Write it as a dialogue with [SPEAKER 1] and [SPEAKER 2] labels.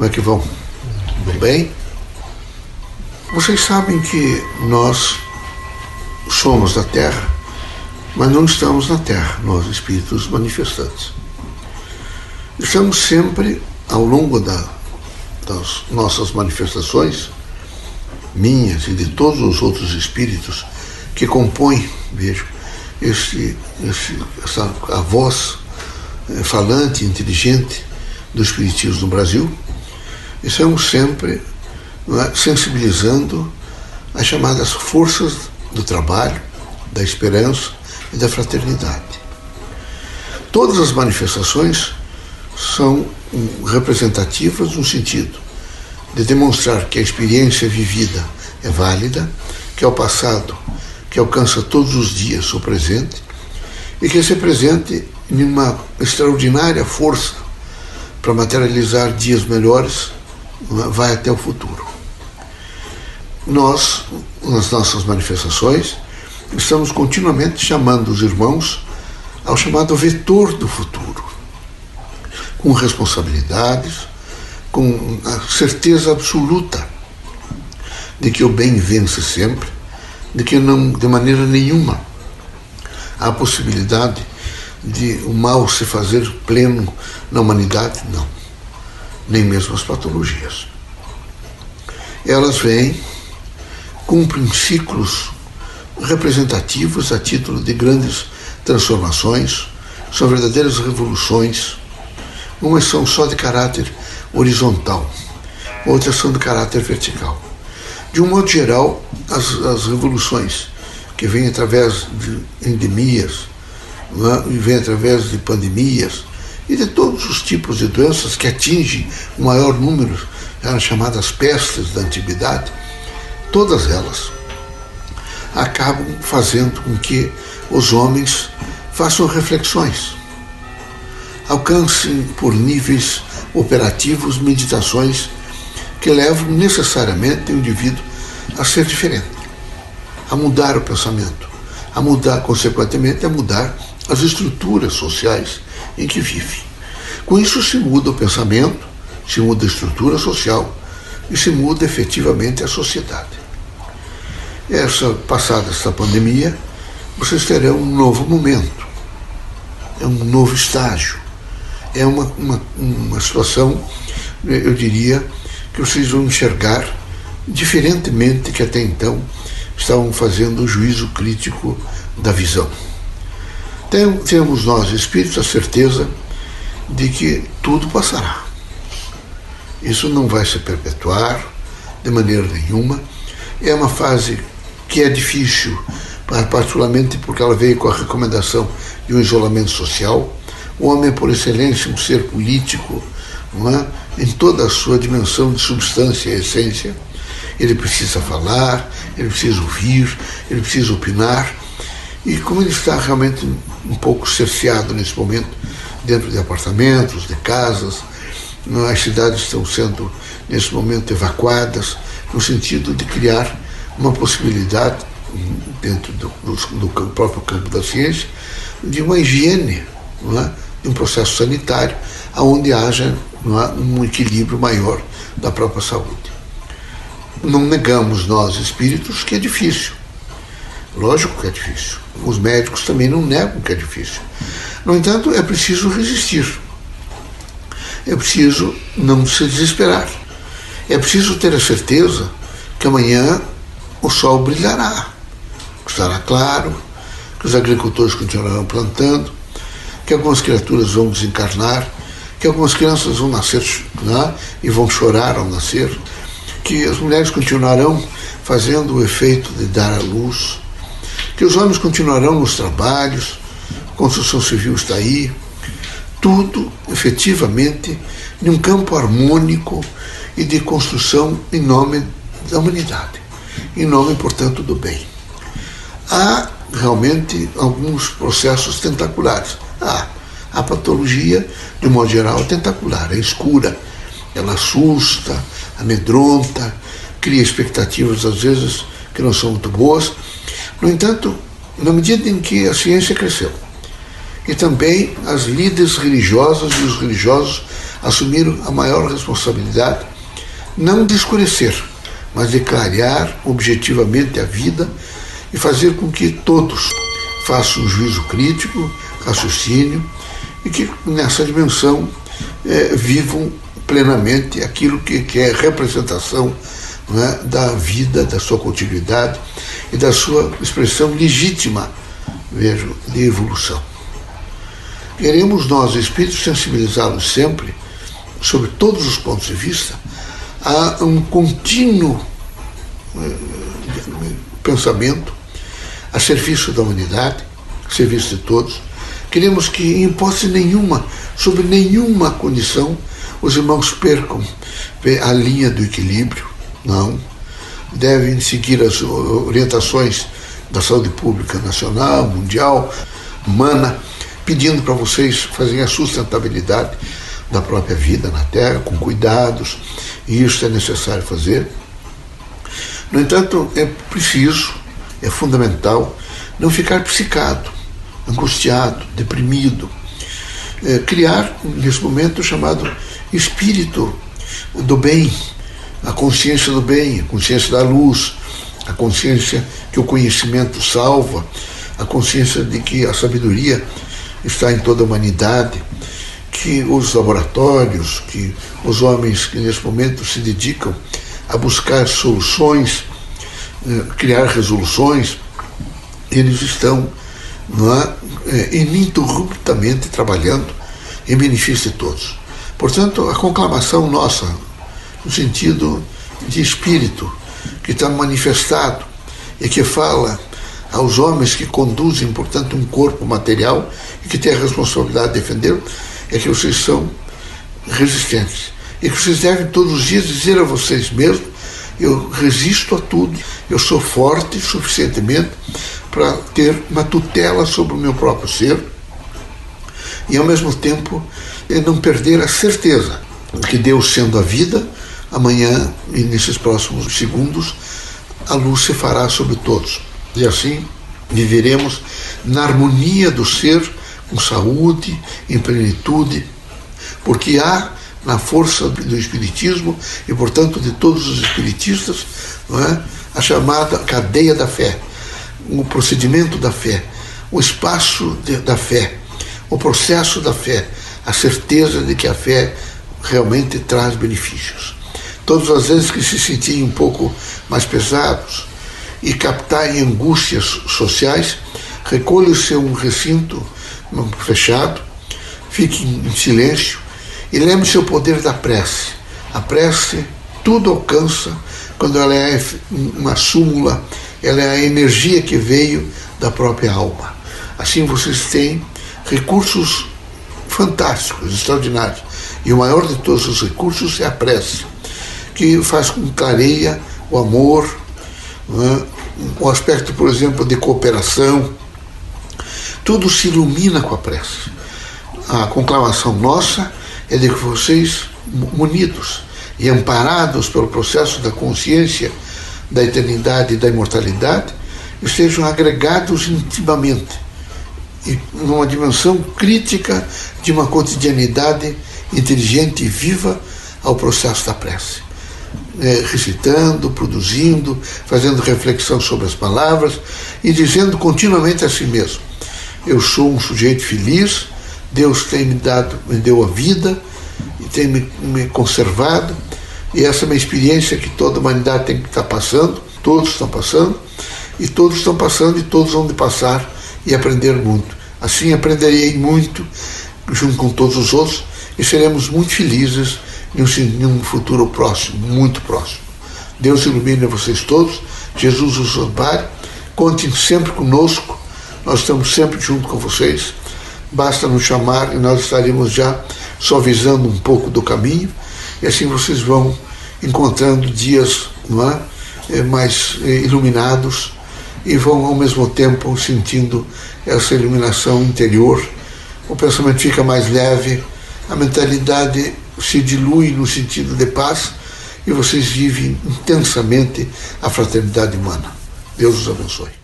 [SPEAKER 1] Como é que vão? Tudo bem? Vocês sabem que nós somos da Terra, mas não estamos na Terra, nós espíritos manifestantes. Estamos sempre, ao longo da, das nossas manifestações, minhas e de todos os outros espíritos que compõem, vejo, esse, essa, a voz eh, falante, inteligente do Espiritismo no Brasil, estamos sempre é, sensibilizando as chamadas forças do trabalho, da esperança e da fraternidade. Todas as manifestações são representativas no sentido de demonstrar que a experiência vivida é válida, que é o passado que alcança todos os dias o presente e que esse presente em uma extraordinária força para materializar dias melhores vai até o futuro. Nós, nas nossas manifestações, estamos continuamente chamando os irmãos ao chamado vetor do futuro, com responsabilidades, com a certeza absoluta de que o bem vence sempre, de que não, de maneira nenhuma, há possibilidade de o mal se fazer pleno na humanidade, não. Nem mesmo as patologias. Elas vêm, cumprem ciclos representativos a título de grandes transformações, são verdadeiras revoluções. Umas são só de caráter horizontal, outras são de caráter vertical. De um modo geral, as, as revoluções que vêm através de endemias, é? e vêm através de pandemias e de todos os tipos de doenças que atingem o maior número, eram chamadas pestes da antiguidade, todas elas acabam fazendo com que os homens façam reflexões, alcancem por níveis operativos meditações que levam necessariamente o indivíduo a ser diferente, a mudar o pensamento, a mudar, consequentemente, a mudar as estruturas sociais em que vive. Com isso se muda o pensamento, se muda a estrutura social e se muda efetivamente a sociedade. Essa passada essa pandemia, vocês terão um novo momento, é um novo estágio, é uma, uma, uma situação, eu diria, que vocês vão enxergar diferentemente que até então estavam fazendo o juízo crítico da visão. Tem, temos nós, espíritos, a certeza de que tudo passará. Isso não vai se perpetuar de maneira nenhuma. É uma fase que é difícil, particularmente porque ela veio com a recomendação de um isolamento social. O homem é, por excelência, um ser político, não é? em toda a sua dimensão de substância e essência. Ele precisa falar, ele precisa ouvir, ele precisa opinar. E como ele está realmente um pouco cerceado nesse momento, dentro de apartamentos, de casas, as cidades estão sendo, nesse momento, evacuadas, no sentido de criar uma possibilidade, dentro do, do, do próprio campo da ciência, de uma higiene, é? de um processo sanitário, onde haja é? um equilíbrio maior da própria saúde. Não negamos nós, espíritos, que é difícil. Lógico que é difícil. Os médicos também não negam que é difícil. No entanto, é preciso resistir. É preciso não se desesperar. É preciso ter a certeza que amanhã o sol brilhará, estará claro, que os agricultores continuarão plantando, que algumas criaturas vão desencarnar, que algumas crianças vão nascer né, e vão chorar ao nascer, que as mulheres continuarão fazendo o efeito de dar à luz, que os homens continuarão nos trabalhos, a construção civil está aí, tudo efetivamente num campo harmônico e de construção em nome da humanidade, em nome, portanto, do bem. Há realmente alguns processos tentaculares. Há a patologia, de um modo geral, é tentacular, é escura, ela assusta, amedronta, cria expectativas às vezes que não são muito boas. No entanto, na medida em que a ciência cresceu, E também as líderes religiosas e os religiosos assumiram a maior responsabilidade, não de escurecer, mas de clarear objetivamente a vida e fazer com que todos façam um juízo crítico, raciocínio e que nessa dimensão é, vivam plenamente aquilo que, que é representação né, da vida, da sua continuidade e da sua expressão legítima, vejo, de evolução. Queremos nós, espíritos, sensibilizá-los sempre, sobre todos os pontos de vista, a um contínuo eh, pensamento a serviço da humanidade, a serviço de todos. Queremos que, em hipótese nenhuma, sob nenhuma condição, os irmãos percam a linha do equilíbrio, não. Devem seguir as orientações da saúde pública nacional, mundial, humana, pedindo para vocês fazerem a sustentabilidade da própria vida na Terra, com cuidados, e isso é necessário fazer. No entanto, é preciso, é fundamental, não ficar psicado, angustiado, deprimido. É, criar, nesse momento, o chamado espírito do bem, a consciência do bem, a consciência da luz, a consciência que o conhecimento salva, a consciência de que a sabedoria está em toda a humanidade, que os laboratórios, que os homens que nesse momento se dedicam a buscar soluções, eh, criar resoluções, eles estão é, é, ininterruptamente trabalhando em benefício de todos. Portanto, a conclamação nossa, no sentido de espírito, que está manifestado e que fala aos homens que conduzem, portanto, um corpo material e que têm a responsabilidade de defender, é que vocês são resistentes. E que vocês devem todos os dias dizer a vocês mesmos: eu resisto a tudo, eu sou forte suficientemente para ter uma tutela sobre o meu próprio ser e, ao mesmo tempo, não perder a certeza que Deus sendo a vida, amanhã e nesses próximos segundos, a luz se fará sobre todos. E assim viveremos na harmonia do ser, com saúde, em plenitude, porque há na força do Espiritismo e, portanto, de todos os espiritistas, é? a chamada cadeia da fé, o procedimento da fé, o espaço de, da fé, o processo da fé, a certeza de que a fé realmente traz benefícios. Todas as vezes que se sentirem um pouco mais pesados e captarem angústias sociais, recolham-se a um recinto fechado, fiquem em silêncio e lembre-se o poder da prece. A prece tudo alcança quando ela é uma súmula, ela é a energia que veio da própria alma. Assim vocês têm recursos fantásticos, extraordinários. E o maior de todos os recursos é a prece, que faz com clareia o amor, né? o aspecto, por exemplo, de cooperação. Tudo se ilumina com a prece. A conclamação nossa é de que vocês, munidos e amparados pelo processo da consciência da eternidade e da imortalidade, estejam agregados intimamente e numa dimensão crítica de uma cotidianidade inteligente e viva ao processo da prece. É, recitando, produzindo, fazendo reflexão sobre as palavras e dizendo continuamente a si mesmo: Eu sou um sujeito feliz, Deus tem me dado, me deu a vida e tem me, me conservado, e essa é uma experiência que toda a humanidade tem que estar passando, todos estão passando, e todos estão passando e todos vão de passar e aprender muito. Assim aprenderei muito junto com todos os outros e seremos muito felizes em um futuro próximo, muito próximo. Deus ilumine vocês todos, Jesus os ampare, contem sempre conosco, nós estamos sempre junto com vocês. Basta nos chamar e nós estaremos já suavizando um pouco do caminho e assim vocês vão encontrando dias não é, é mais é, iluminados e vão ao mesmo tempo sentindo essa iluminação interior. O pensamento fica mais leve, a mentalidade se dilui no sentido de paz e vocês vivem intensamente a fraternidade humana. Deus os abençoe.